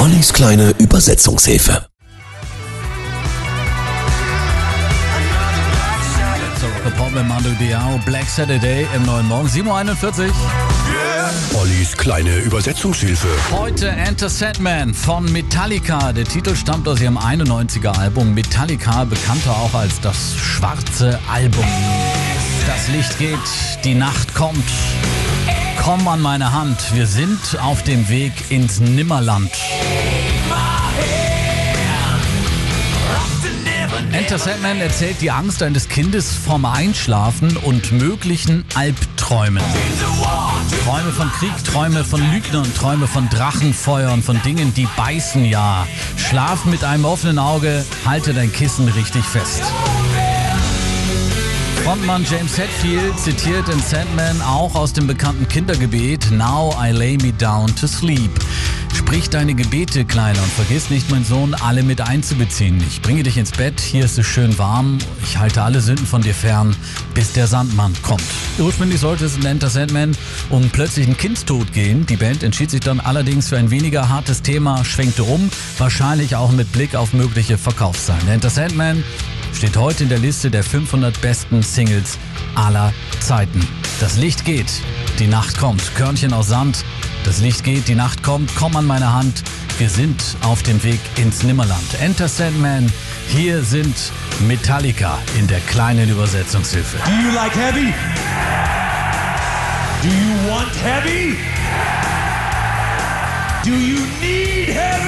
Ollis kleine Übersetzungshilfe. Mit Mando Diao, Black Saturday im neuen Morgen, 7.41 Uhr. Ollis kleine Übersetzungshilfe. Heute Enter Sandman von Metallica. Der Titel stammt aus ihrem 91er Album Metallica, bekannter auch als das schwarze Album. Das Licht geht, die Nacht kommt. Komm an meine Hand, wir sind auf dem Weg ins Nimmerland. Enter Sandman erzählt die Angst eines Kindes vom Einschlafen und möglichen Albträumen. Träume von Krieg, Träume von Lügnern, Träume von Drachenfeuern, von Dingen, die beißen ja. Schlaf mit einem offenen Auge, halte dein Kissen richtig fest. Frontmann James Hetfield zitiert in Sandman auch aus dem bekannten Kindergebet Now I lay me down to sleep. Sprich deine Gebete, Kleiner, und vergiss nicht, mein Sohn, alle mit einzubeziehen. Ich bringe dich ins Bett, hier ist es schön warm, ich halte alle Sünden von dir fern, bis der Sandmann kommt. Ursprünglich sollte es in Enter Sandman um plötzlichen Kindstod gehen. Die Band entschied sich dann allerdings für ein weniger hartes Thema, schwenkte um, wahrscheinlich auch mit Blick auf mögliche Verkaufszahlen. Enter Sandman steht heute in der Liste der 500 besten Singles aller Zeiten. Das Licht geht, die Nacht kommt. Körnchen aus Sand, das Licht geht, die Nacht kommt. Komm an meine Hand, wir sind auf dem Weg ins Nimmerland. Enter Sandman, hier sind Metallica in der kleinen Übersetzungshilfe. Do you like heavy? Do you want heavy? Do you need heavy?